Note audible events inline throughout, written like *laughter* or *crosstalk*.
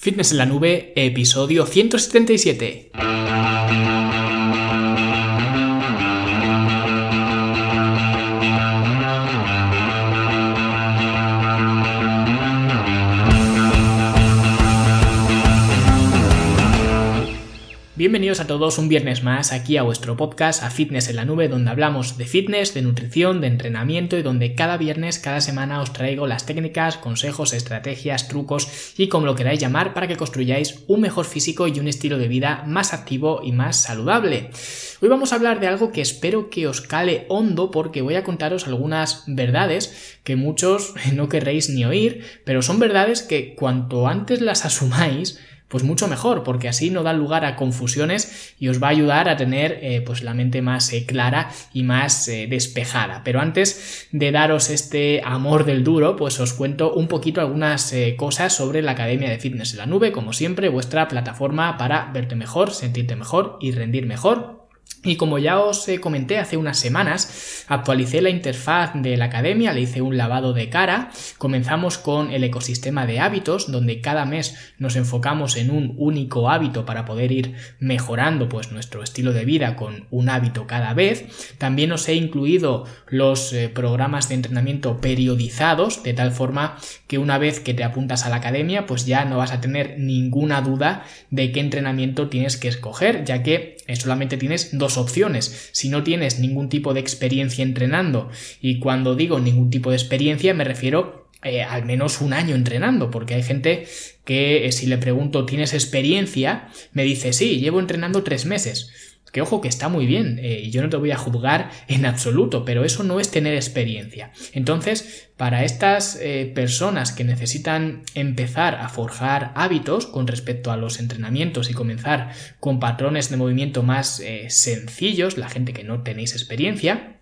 Fitness en la Nube, episodio 177. A todos un viernes más aquí a vuestro podcast a Fitness en la Nube donde hablamos de fitness, de nutrición, de entrenamiento y donde cada viernes, cada semana os traigo las técnicas, consejos, estrategias, trucos y como lo queráis llamar para que construyáis un mejor físico y un estilo de vida más activo y más saludable. Hoy vamos a hablar de algo que espero que os cale hondo porque voy a contaros algunas verdades que muchos *laughs* no querréis ni oír, pero son verdades que cuanto antes las asumáis, pues mucho mejor, porque así no da lugar a confusiones y os va a ayudar a tener eh, pues la mente más eh, clara y más eh, despejada. Pero antes de daros este amor del duro, pues os cuento un poquito algunas cosas sobre la Academia de Fitness en la Nube, como siempre, vuestra plataforma para verte mejor, sentirte mejor y rendir mejor y como ya os eh, comenté hace unas semanas, actualicé la interfaz de la academia, le hice un lavado de cara, comenzamos con el ecosistema de hábitos, donde cada mes nos enfocamos en un único hábito para poder ir mejorando pues nuestro estilo de vida con un hábito cada vez. También os he incluido los eh, programas de entrenamiento periodizados, de tal forma que una vez que te apuntas a la academia, pues ya no vas a tener ninguna duda de qué entrenamiento tienes que escoger, ya que solamente tienes dos opciones. Si no tienes ningún tipo de experiencia entrenando, y cuando digo ningún tipo de experiencia me refiero eh, al menos un año entrenando, porque hay gente que eh, si le pregunto ¿tienes experiencia? me dice sí, llevo entrenando tres meses. Que ojo que está muy bien, eh, y yo no te voy a juzgar en absoluto, pero eso no es tener experiencia. Entonces, para estas eh, personas que necesitan empezar a forjar hábitos con respecto a los entrenamientos y comenzar con patrones de movimiento más eh, sencillos, la gente que no tenéis experiencia,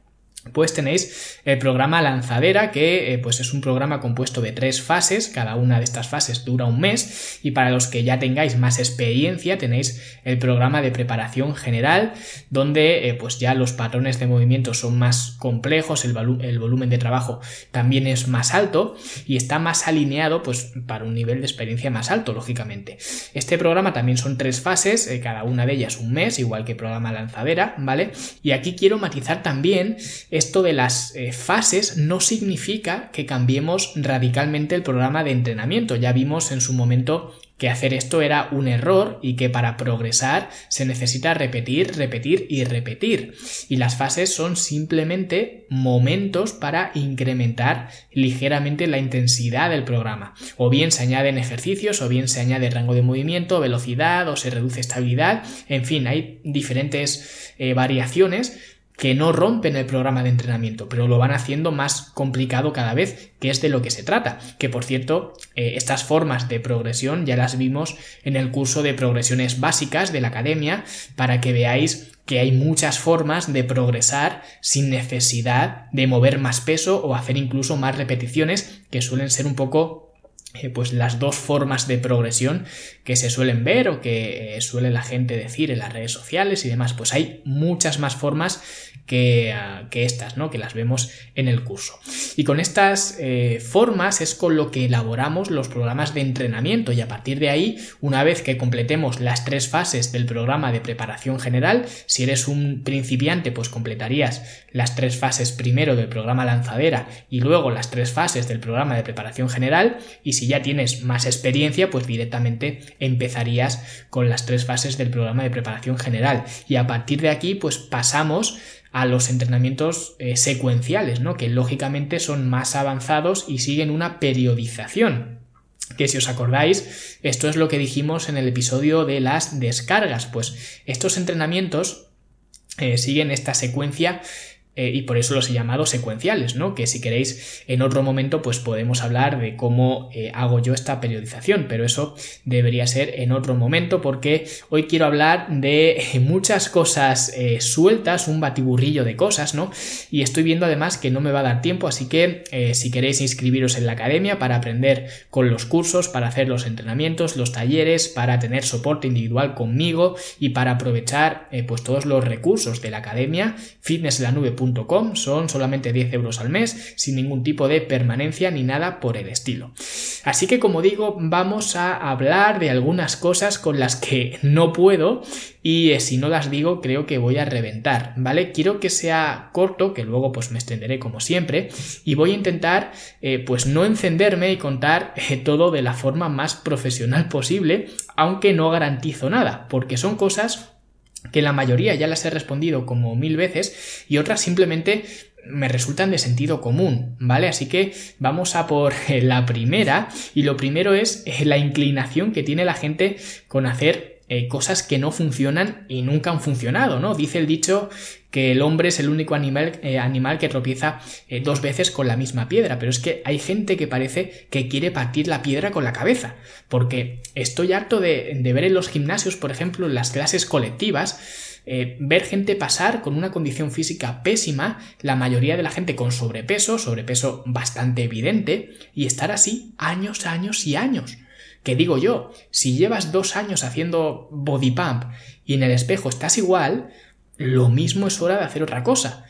pues tenéis el programa Lanzadera, que eh, pues es un programa compuesto de tres fases, cada una de estas fases dura un mes, y para los que ya tengáis más experiencia tenéis el programa de preparación general, donde eh, pues ya los patrones de movimiento son más complejos, el, volumen de trabajo también es más alto y está más alineado pues para un nivel de experiencia más alto, lógicamente. Este programa también son tres fases, eh, cada una de ellas un mes, igual que el programa Lanzadera, ¿vale? Y aquí quiero matizar también esto de las eh, fases no significa que cambiemos radicalmente el programa de entrenamiento. Ya vimos en su momento que hacer esto era un error y que para progresar se necesita repetir, repetir y repetir. Y las fases son simplemente momentos para incrementar ligeramente la intensidad del programa. O bien se añaden ejercicios, o bien se añade rango de movimiento, velocidad, o se reduce estabilidad. En fin, hay diferentes eh, variaciones que no rompen el programa de entrenamiento, pero lo van haciendo más complicado cada vez, que es de lo que se trata. Que por cierto, eh, estas formas de progresión ya las vimos en el curso de progresiones básicas de la academia, para que veáis que hay muchas formas de progresar sin necesidad de mover más peso o hacer incluso más repeticiones, que suelen ser un poco eh, pues las dos formas de progresión que se suelen ver o que eh, suele la gente decir en las redes sociales y demás, pues hay muchas más formas que, ah, que estas, ¿no? Que las vemos en el curso. Y con estas eh, formas es con lo que elaboramos los programas de entrenamiento y a partir de ahí, una vez que completemos las tres fases del programa de preparación general, si eres un principiante, pues completarías las tres fases primero del programa lanzadera y luego las tres fases del programa de preparación general y si ya tienes más experiencia, pues directamente empezarías con las tres fases del programa de preparación general. Y a partir de aquí, pues pasamos a los entrenamientos eh, secuenciales, ¿no? Que lógicamente son más avanzados y siguen una periodización. Que si os acordáis, esto es lo que dijimos en el episodio de las descargas. Pues estos entrenamientos eh, siguen esta secuencia eh, y por eso los he llamado secuenciales, ¿no? Que si queréis en otro momento pues podemos hablar de cómo eh, hago yo esta periodización, pero eso debería ser en otro momento porque hoy quiero hablar de muchas cosas eh, sueltas, un batiburrillo de cosas, ¿no? Y estoy viendo además que no me va a dar tiempo, así que si queréis inscribiros en la academia para aprender con los cursos, para hacer los entrenamientos, los talleres, para tener soporte individual conmigo y para aprovechar pues todos los recursos de la academia, fitnesslanube.com son solamente 10 euros al mes, sin ningún tipo de permanencia ni nada por el estilo. Así que como digo, vamos a hablar de algunas cosas con las que *laughs* no puedo y eh, si no las digo creo que voy a reventar, ¿vale? Quiero que sea corto, que luego pues me extenderé como siempre y voy a intentar eh, pues no encenderme y contar eh, todo de la forma más profesional posible, aunque no garantizo nada, porque son cosas que la mayoría ya las he respondido como mil veces y otras simplemente me resultan de sentido común, ¿vale? Así que vamos a por *laughs* la primera y lo primero es la inclinación que tiene la gente con hacer eh, cosas que no funcionan y nunca han funcionado, ¿no? Dice el dicho que el hombre es el único animal, eh, animal que tropieza eh, dos veces con la misma piedra, pero es que hay gente que parece que quiere partir la piedra con la cabeza, porque estoy harto de, ver en los gimnasios, por ejemplo, en las clases colectivas, ver gente pasar con una condición física pésima, la mayoría de la gente con sobrepeso, sobrepeso bastante evidente, y estar así años, años y años. Que digo yo, si llevas dos años haciendo body pump y en el espejo estás igual, lo mismo es hora de hacer otra cosa.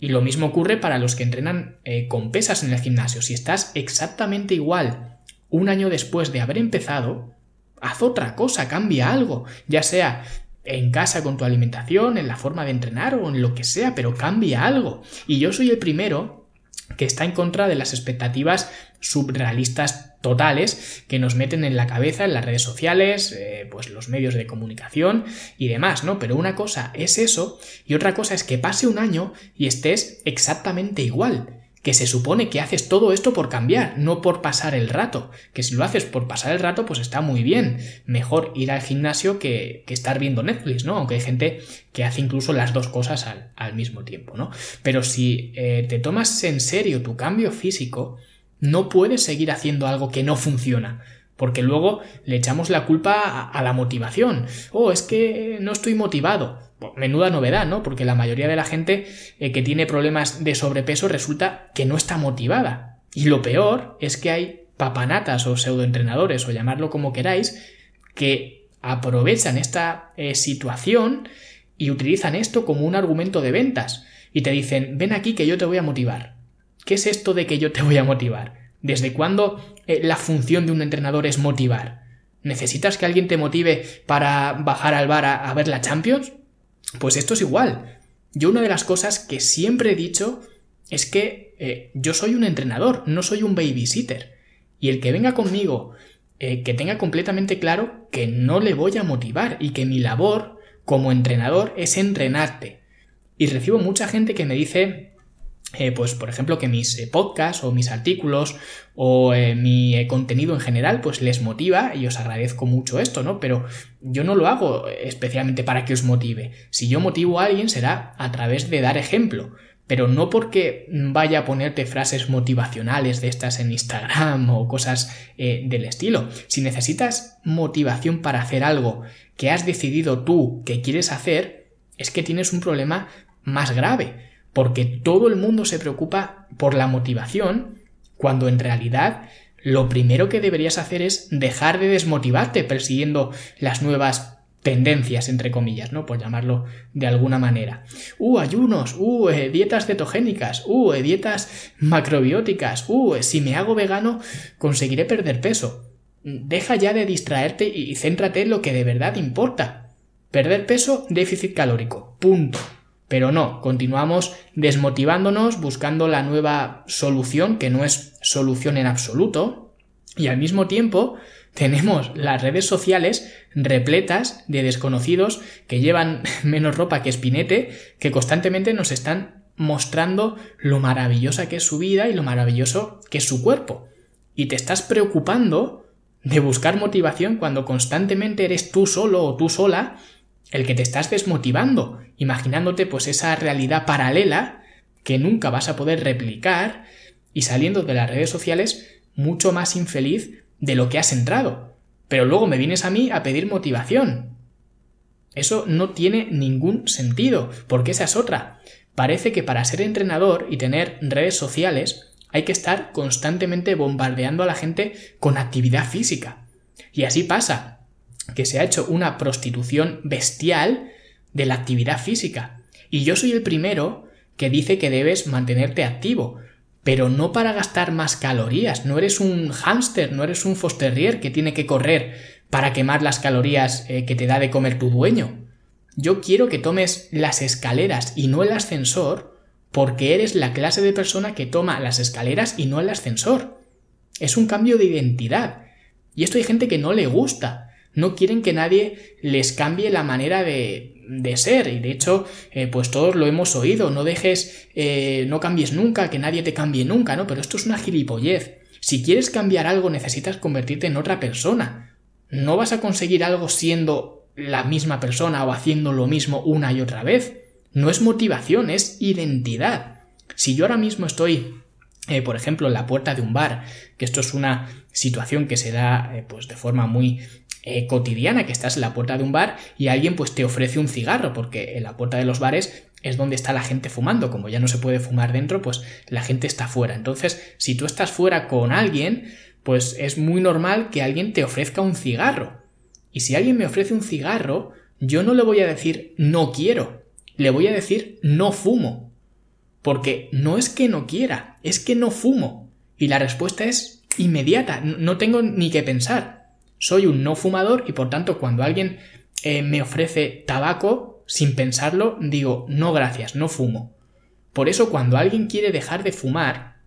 Y lo mismo ocurre para los que entrenan eh, con pesas en el gimnasio. Si estás exactamente igual un año después de haber empezado, haz otra cosa, cambia algo, ya sea en casa con tu alimentación, en la forma de entrenar o en lo que sea, pero cambia algo. Y yo soy el primero que está en contra de las expectativas subrealistas totales que nos meten en la cabeza en las redes sociales, eh, pues los medios de comunicación y demás, ¿no? Pero una cosa es eso y otra cosa es que pase un año y estés exactamente igual. Que se supone que haces todo esto por cambiar, no por pasar el rato. Que si lo haces por pasar el rato, pues está muy bien. Mejor ir al gimnasio que, estar viendo Netflix, ¿no? Aunque hay gente que hace incluso las dos cosas al, mismo tiempo, ¿no? Pero si eh, te tomas en serio tu cambio físico, no puedes seguir haciendo algo que no funciona. Porque luego le echamos la culpa a, la motivación. Oh, es que no estoy motivado. menuda novedad, ¿no? Porque la mayoría de la gente eh, que tiene problemas de sobrepeso resulta que no está motivada. Y lo peor es que hay papanatas o pseudoentrenadores, o llamarlo como queráis, que aprovechan esta eh, situación y utilizan esto como un argumento de ventas. Y te dicen, ven aquí que yo te voy a motivar. ¿Qué es esto de que yo te voy a motivar? ¿Desde cuándo eh, la función de un entrenador es motivar? ¿Necesitas que alguien te motive para bajar al bar a, ver la Champions? Pues esto es igual. Yo una de las cosas que siempre he dicho es que eh, yo soy un entrenador, no soy un babysitter. Y el que venga conmigo, eh, que tenga completamente claro que no le voy a motivar y que mi labor como entrenador es entrenarte. Y recibo mucha gente que me dice, eh, pues por ejemplo que mis eh, podcasts o mis artículos o eh, mi contenido en general pues les motiva y os agradezco mucho esto, ¿no? Pero yo no lo hago especialmente para que os motive. Si yo motivo a alguien será a través de dar ejemplo. Pero no porque vaya a ponerte frases motivacionales de estas en Instagram *laughs* o cosas del estilo. Si necesitas motivación para hacer algo que has decidido tú que quieres hacer, es que tienes un problema más grave porque todo el mundo se preocupa por la motivación, cuando en realidad lo primero que deberías hacer es dejar de desmotivarte persiguiendo las nuevas tendencias, entre comillas, ¿no? Por llamarlo de alguna manera. Uh, ayunos, uh, eh, dietas cetogénicas, uh, eh, dietas macrobióticas, uh, eh, si me hago vegano conseguiré perder peso. Deja ya de distraerte y céntrate en lo que de verdad importa. Perder peso, déficit calórico. Punto. Pero no, continuamos desmotivándonos buscando la nueva solución, que no es solución en absoluto, y al mismo tiempo tenemos las redes sociales repletas de desconocidos que llevan *laughs* menos ropa que espinete, que constantemente nos están mostrando lo maravillosa que es su vida y lo maravilloso que es su cuerpo. Y te estás preocupando de buscar motivación cuando constantemente eres tú solo o tú sola el que te estás desmotivando, imaginándote pues esa realidad paralela que nunca vas a poder replicar y saliendo de las redes sociales mucho más infeliz de lo que has entrado. Pero luego me vienes a mí a pedir motivación. Eso no tiene ningún sentido, porque esa es otra. Parece que para ser entrenador y tener redes sociales hay que estar constantemente bombardeando a la gente con actividad física. Y así pasa que se ha hecho una prostitución bestial de la actividad física. Y yo soy el primero que dice que debes mantenerte activo, pero no para gastar más calorías. No eres un hámster, no eres un fosterrier que tiene que correr para quemar las calorías eh, que te da de comer tu dueño. Yo quiero que tomes las escaleras y no el ascensor porque eres la clase de persona que toma las escaleras y no el ascensor. Es un cambio de identidad. Y esto hay gente que no le gusta. No quieren que nadie les cambie la manera de, de ser. Y de hecho, eh, pues todos lo hemos oído. No dejes, eh, no cambies nunca, que nadie te cambie nunca, ¿no? Pero esto es una gilipollez. Si quieres cambiar algo, necesitas convertirte en otra persona. No vas a conseguir algo siendo la misma persona o haciendo lo mismo una y otra vez. No es motivación, es identidad. Si yo ahora mismo estoy, eh, por ejemplo, la puerta de un bar, que esto es una situación que se da pues de forma muy eh, cotidiana, que estás en la puerta de un bar y alguien pues te ofrece un cigarro, porque en la puerta de los bares es donde está la gente fumando, como ya no se puede fumar dentro, pues la gente está fuera. Entonces, si tú estás fuera con alguien, pues es muy normal que alguien te ofrezca un cigarro. Y si alguien me ofrece un cigarro, yo no le voy a decir no quiero, le voy a decir no fumo. Porque no es que no quiera, es que no fumo. Y la respuesta es inmediata, no tengo ni que pensar soy un no fumador y por tanto cuando alguien eh, me ofrece tabaco, sin pensarlo, digo, no gracias, no fumo. Por eso cuando alguien quiere dejar de fumar,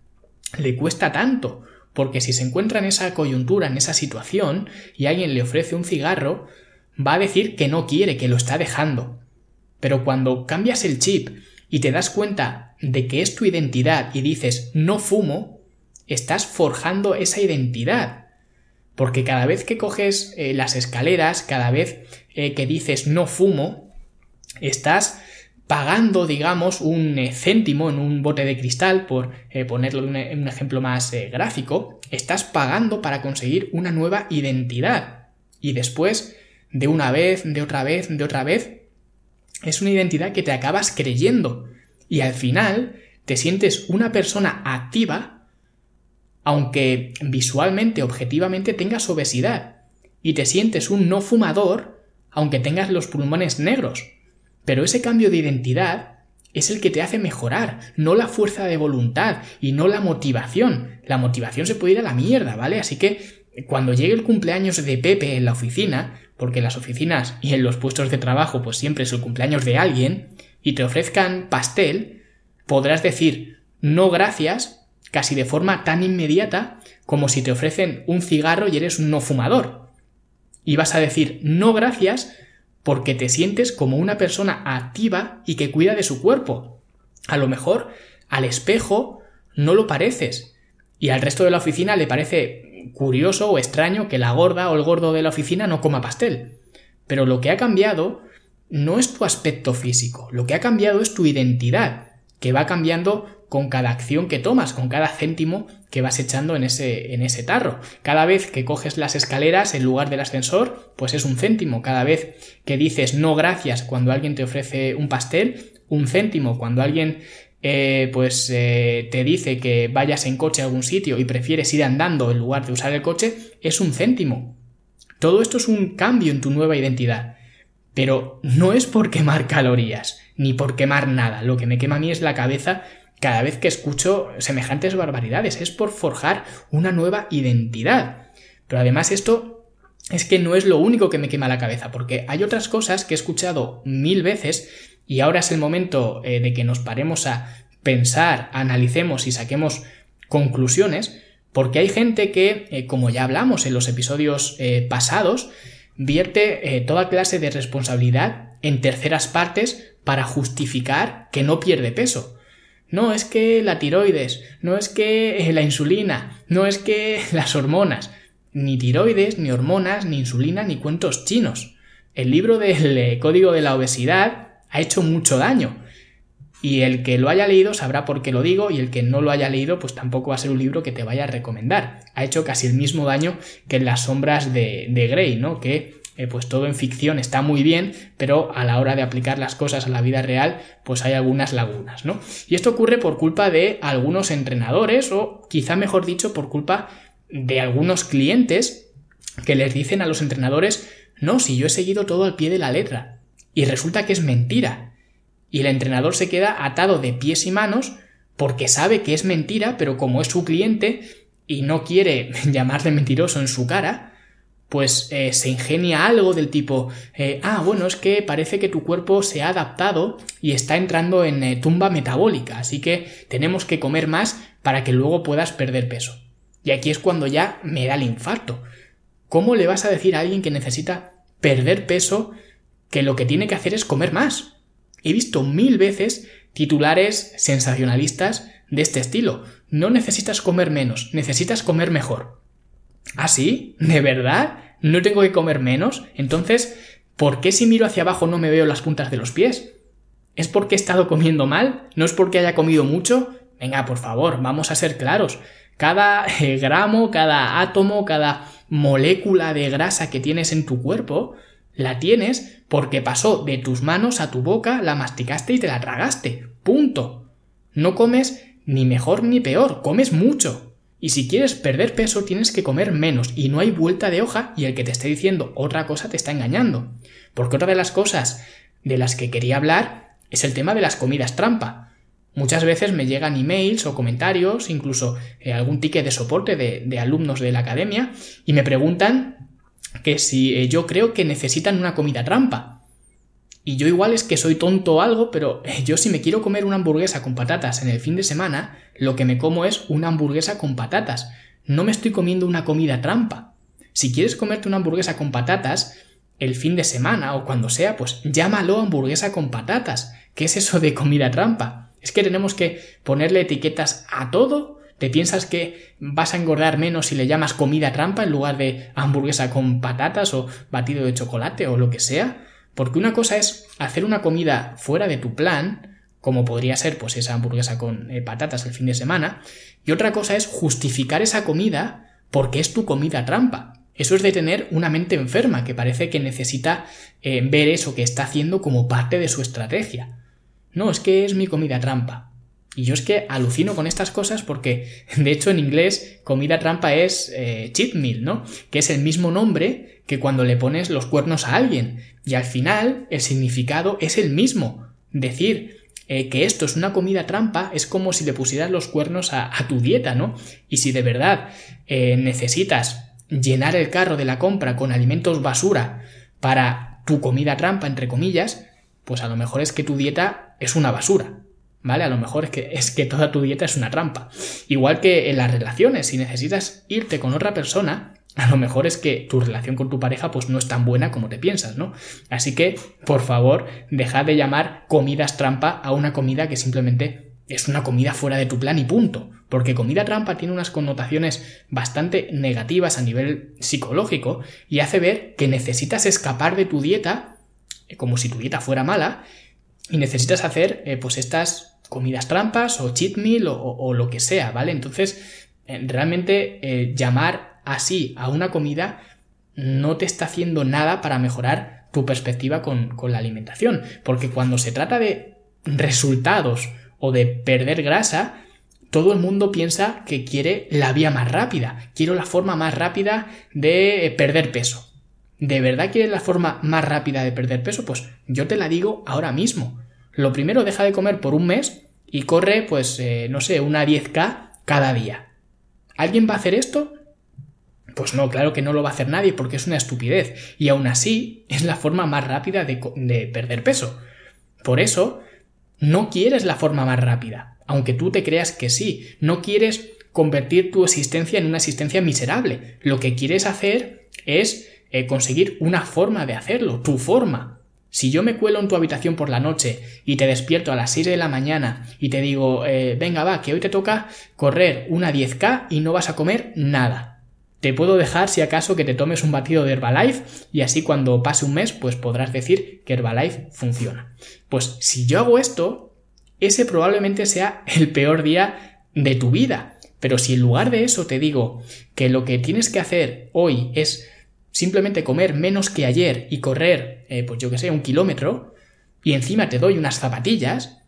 le cuesta tanto, porque si se encuentra en esa coyuntura, en esa situación, y alguien le ofrece un cigarro, va a decir que no quiere, que lo está dejando. Pero cuando cambias el chip y te das cuenta de que es tu identidad y dices no fumo, estás forjando esa identidad porque cada vez que coges eh, las escaleras, cada vez eh, que dices no fumo, estás pagando, digamos, un eh, céntimo en un bote de cristal, por ponerlo en un, ejemplo más gráfico, estás pagando para conseguir una nueva identidad. Y después, de una vez, de otra vez, de otra vez, es una identidad que te acabas creyendo. Y al final te sientes una persona activa aunque visualmente, objetivamente tengas obesidad, y te sientes un no fumador, aunque tengas los pulmones negros. Pero ese cambio de identidad es el que te hace mejorar, no la fuerza de voluntad y no la motivación. La motivación se puede ir a la mierda, ¿vale? Así que cuando llegue el cumpleaños de Pepe en la oficina, porque en las oficinas y en los puestos de trabajo pues siempre es el cumpleaños de alguien, y te ofrezcan pastel, podrás decir no gracias casi de forma tan inmediata como si te ofrecen un cigarro y eres un no fumador. Y vas a decir no gracias porque te sientes como una persona activa y que cuida de su cuerpo. A lo mejor al espejo no lo pareces y al resto de la oficina le parece curioso o extraño que la gorda o el gordo de la oficina no coma pastel. Pero lo que ha cambiado no es tu aspecto físico, lo que ha cambiado es tu identidad, que va cambiando con cada acción que tomas, con cada céntimo que vas echando en ese, en ese tarro. Cada vez que coges las escaleras en lugar del ascensor, pues es un céntimo. Cada vez que dices no gracias cuando alguien te ofrece un pastel, un céntimo. Cuando alguien eh, pues eh, te dice que vayas en coche a algún sitio y prefieres ir andando en lugar de usar el coche, es un céntimo. Todo esto es un cambio en tu nueva identidad. Pero no es por quemar calorías, ni por quemar nada. Lo que me quema a mí es la cabeza cada vez que escucho semejantes barbaridades. Es por forjar una nueva identidad. Pero además esto es que no es lo único que me quema la cabeza, porque hay otras cosas que he escuchado mil veces y ahora es el momento eh, de que nos paremos a pensar, analicemos y saquemos conclusiones, porque hay gente que, eh, como ya hablamos en los episodios eh, pasados, vierte toda clase de responsabilidad en terceras partes para justificar que no pierde peso. No es que la tiroides, no es que eh, la insulina, no es que *laughs* las hormonas. Ni tiroides, ni hormonas, ni insulina, ni cuentos chinos. El libro del eh, Código de la Obesidad ha hecho mucho daño. Y el que lo haya leído sabrá por qué lo digo, y el que no lo haya leído, pues tampoco va a ser un libro que te vaya a recomendar. Ha hecho casi el mismo daño que en las sombras de, de Grey, ¿no? Que eh, pues todo en ficción está muy bien, pero a la hora de aplicar las cosas a la vida real, pues hay algunas lagunas, ¿no? Y esto ocurre por culpa de algunos entrenadores, o quizá mejor dicho, por culpa de algunos clientes que les dicen a los entrenadores, no, si yo he seguido todo al pie de la letra. Y resulta que es mentira. Y el entrenador se queda atado de pies y manos porque sabe que es mentira, pero como es su cliente y no quiere *laughs* llamarle mentiroso en su cara, pues eh, se ingenia algo del tipo, eh, ah, bueno, es que parece que tu cuerpo se ha adaptado y está entrando en eh, tumba metabólica, así que tenemos que comer más para que luego puedas perder peso. Y aquí es cuando ya me da el infarto. ¿Cómo le vas a decir a alguien que necesita perder peso que lo que tiene que hacer es comer más? He visto mil veces titulares sensacionalistas de este estilo. No necesitas comer menos, necesitas comer mejor. ¿Ah, sí? ¿De verdad? ¿No tengo que comer menos? Entonces, ¿por qué si miro hacia abajo no me veo las puntas de los pies? ¿Es porque he estado comiendo mal? ¿No es porque haya comido mucho? Venga, por favor, vamos a ser claros. Cada eh, gramo, cada átomo, cada molécula de grasa que tienes en tu cuerpo, la tienes porque pasó de tus manos a tu boca, la masticaste y te la tragaste. Punto. No comes ni mejor ni peor, comes mucho. Y si quieres perder peso tienes que comer menos y no hay vuelta de hoja y el que te esté diciendo otra cosa te está engañando. Porque otra de las cosas de las que quería hablar es el tema de las comidas trampa. Muchas veces me llegan emails o comentarios, incluso eh, algún ticket de soporte de, alumnos de la academia y me preguntan que si eh, yo creo que necesitan una comida trampa. Y yo igual es que soy tonto o algo, pero eh, yo si me quiero comer una hamburguesa con patatas en el fin de semana, lo que me como es una hamburguesa con patatas. No me estoy comiendo una comida trampa. Si quieres comerte una hamburguesa con patatas, el fin de semana o cuando sea, pues llámalo hamburguesa con patatas. ¿Qué es eso de comida trampa? Es que tenemos que ponerle etiquetas a todo. ¿Te piensas que vas a engordar menos si le llamas comida trampa en lugar de hamburguesa con patatas o batido de chocolate o lo que sea? Porque una cosa es hacer una comida fuera de tu plan, como podría ser pues esa hamburguesa con eh, patatas el fin de semana, y otra cosa es justificar esa comida porque es tu comida trampa. Eso es de tener una mente enferma que parece que necesita eh, ver eso que está haciendo como parte de su estrategia. No, es que es mi comida trampa. Y yo es que alucino con estas cosas porque, *laughs* de hecho, en inglés, comida trampa es eh, cheat meal, ¿no? Que es el mismo nombre que cuando le pones los cuernos a alguien. Y al final, el significado es el mismo. Decir eh, que esto es una comida trampa es como si le pusieras los cuernos a, tu dieta, ¿no? Y si de verdad eh, necesitas llenar el carro de la compra con alimentos basura para tu comida trampa, entre comillas, pues a lo mejor es que tu dieta es una basura. ¿Vale? A lo mejor es que, es que toda tu dieta es una trampa. Igual que en las relaciones, si necesitas irte con otra persona, a lo mejor es que tu relación con tu pareja pues no es tan buena como te piensas, ¿no? Así que, por favor, dejad de llamar comidas trampa a una comida que simplemente es una comida fuera de tu plan y punto. Porque comida trampa tiene unas connotaciones bastante negativas a nivel psicológico y hace ver que necesitas escapar de tu dieta, eh, como si tu dieta fuera mala, y necesitas hacer eh, pues estas comidas trampas o cheat meal o, lo que sea, ¿vale? Entonces, eh, realmente eh, llamar así a una comida no te está haciendo nada para mejorar tu perspectiva con, con la alimentación, porque cuando se trata de resultados o de perder grasa, todo el mundo piensa que quiere la vía más rápida, quiero la forma más rápida de perder peso. ¿De verdad quieres la forma más rápida de perder peso? Pues yo te la digo ahora mismo. Lo primero, deja de comer por un mes y corre, pues, eh, no sé, una 10K cada día. ¿Alguien va a hacer esto? Pues no, claro que no lo va a hacer nadie porque es una estupidez. Y aún así *laughs* es la forma más rápida de, de perder peso. Por eso, no quieres la forma más rápida. Aunque tú te creas que sí. No quieres convertir tu existencia en una existencia miserable. Lo que quieres hacer es eh, conseguir una forma de hacerlo, tu forma. Si yo me cuelo en tu habitación por la noche y te despierto a las 6 de la mañana y te digo, eh, venga, va, que hoy te toca correr una 10K y no vas a comer nada. Te puedo dejar si acaso que te tomes un batido de Herbalife y así cuando pase un mes pues podrás decir que Herbalife funciona. Pues si yo hago esto, ese probablemente sea el peor día de tu vida. Pero si en lugar de eso te digo que lo que tienes que hacer hoy es simplemente comer menos que ayer y correr, eh, pues yo que sé, un kilómetro, y encima te doy unas zapatillas,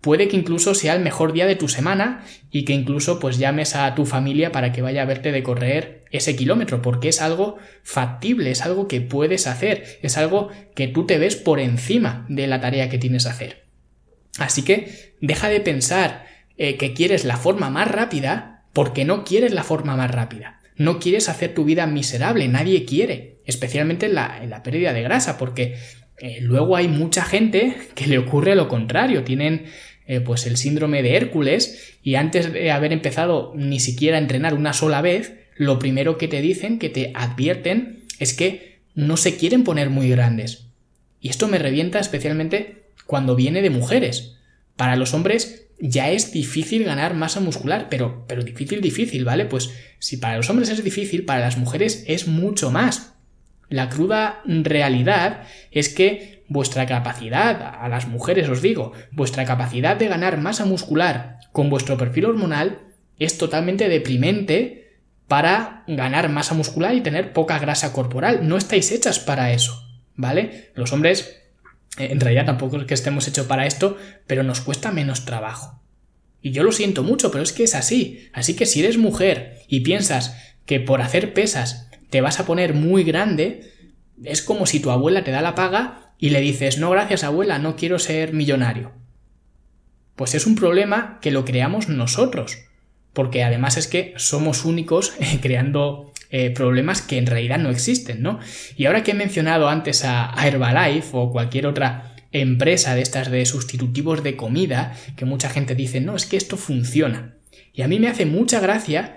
puede que incluso sea el mejor día de tu semana y que incluso pues llames a tu familia para que vaya a verte de correr ese kilómetro, porque es algo factible, es algo que puedes hacer, es algo que tú te ves por encima de la tarea que tienes que hacer. Así que deja de pensar eh, que quieres la forma más rápida porque no quieres la forma más rápida. No quieres hacer tu vida miserable, nadie quiere, especialmente en la, pérdida de grasa, porque eh, luego hay mucha gente *laughs* que le ocurre lo contrario, tienen eh, pues el síndrome de Hércules y antes de haber empezado ni siquiera a entrenar una sola vez, lo primero que te dicen, que te advierten, es que no se quieren poner muy grandes. Y esto me revienta especialmente cuando viene de mujeres. Para los hombres ya es difícil ganar masa muscular, pero, pero difícil, difícil, ¿vale? Pues si para los hombres es difícil, para las mujeres es mucho más. La cruda realidad es que vuestra capacidad, a las mujeres os digo, vuestra capacidad de ganar masa muscular con vuestro perfil hormonal es totalmente deprimente para ganar masa muscular y tener poca grasa corporal. No estáis hechas para eso, ¿vale? Los hombres, en realidad tampoco es que estemos hechos para esto, pero nos cuesta menos trabajo. Y yo lo siento mucho, pero es que es así. Así que si eres mujer y piensas que por hacer pesas te vas a poner muy grande, es como si tu abuela te da la paga y le dices, no gracias abuela, no quiero ser millonario. Pues es un problema que lo creamos nosotros, porque además es que somos únicos *laughs* creando eh, problemas que en realidad no existen, ¿no? Y ahora que he mencionado antes a Herbalife o cualquier otra empresa de estas de sustitutivos de comida, que mucha gente dice, no, es que esto funciona. Y a mí me hace mucha gracia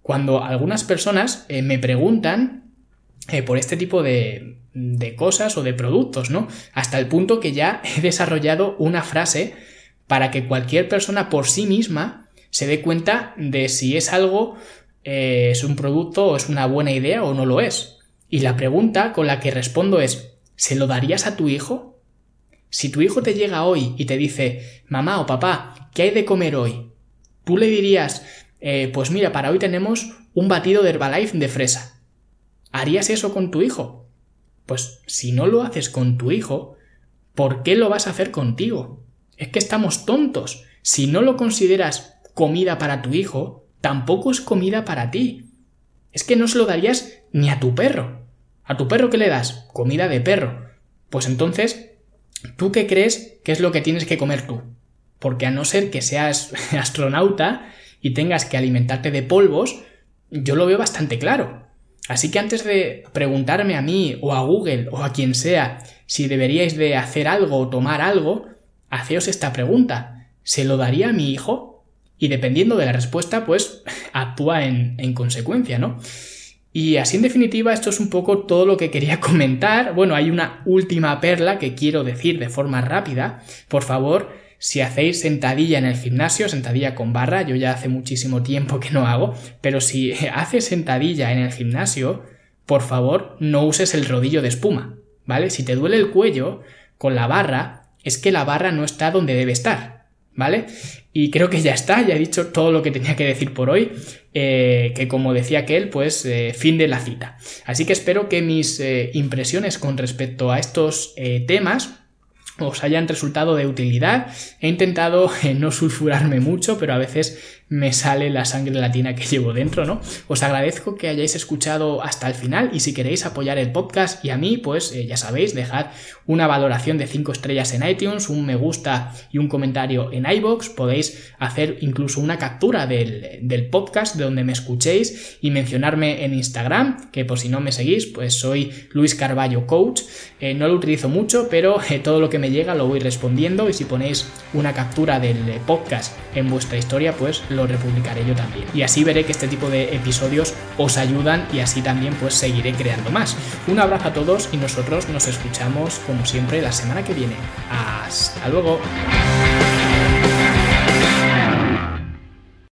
cuando algunas personas eh, me preguntan eh, por este tipo de, de cosas o de productos, ¿no? Hasta el punto que ya he desarrollado una frase para que cualquier persona por sí misma se dé cuenta de si es algo, eh, es un producto o es una buena idea o no lo es. Y la pregunta con la que respondo es, ¿se lo darías a tu hijo? Si tu hijo te llega hoy y te dice, mamá o papá, ¿qué hay de comer hoy? Tú le dirías, eh, pues mira, para hoy tenemos un batido de Herbalife de fresa. ¿Harías eso con tu hijo? Pues si no lo haces con tu hijo, ¿por qué lo vas a hacer contigo? Es que estamos tontos. Si no lo consideras comida para tu hijo, tampoco es comida para ti. Es que no se lo darías ni a tu perro. ¿A tu perro qué le das? Comida de perro. Pues entonces, ¿tú qué crees que es lo que tienes que comer tú? Porque a no ser que seas *laughs* astronauta y tengas que alimentarte de polvos, yo lo veo bastante claro. Así que antes de preguntarme a mí o a Google o a quien sea si deberíais de hacer algo o tomar algo, haceos esta pregunta. ¿Se lo daría a mi hijo? Y dependiendo de la respuesta, pues *laughs* actúa en, en consecuencia, ¿no? Y así en definitiva esto es un poco todo lo que quería *laughs* comentar. Bueno, hay una última perla que quiero decir de forma rápida. Por favor, si hacéis sentadilla en el gimnasio, sentadilla con barra, yo ya hace muchísimo tiempo que no hago, pero si *laughs* haces sentadilla en el gimnasio, por favor no uses el rodillo de espuma, ¿vale? Si te duele el cuello con la barra, es que la barra no está donde debe estar, ¿vale? Y creo que ya está, ya he dicho todo lo que tenía que decir por hoy, eh, que como decía aquel, pues eh, fin de la cita. Así que espero que mis eh, impresiones con respecto a estos temas os hayan resultado de utilidad. He intentado no sulfurarme mucho, pero a veces me sale la sangre latina que *laughs* llevo dentro, ¿no? Os agradezco que hayáis escuchado hasta el final y si queréis apoyar el podcast y a mí, pues eh, ya sabéis, dejad una valoración de 5 estrellas en iTunes, un me gusta y un comentario en iBox. Podéis hacer incluso una captura del, podcast de donde me escuchéis y mencionarme en Instagram, que por si no me seguís, pues soy Luis Carballo Coach. Eh, no lo utilizo mucho, pero todo lo que me llega lo voy respondiendo y si ponéis una captura del podcast en vuestra historia, pues republicaré yo también. Y así veré que este tipo de episodios os ayudan y así también pues seguiré creando más. Un abrazo a todos y nosotros nos escuchamos como siempre la semana que viene. Hasta luego.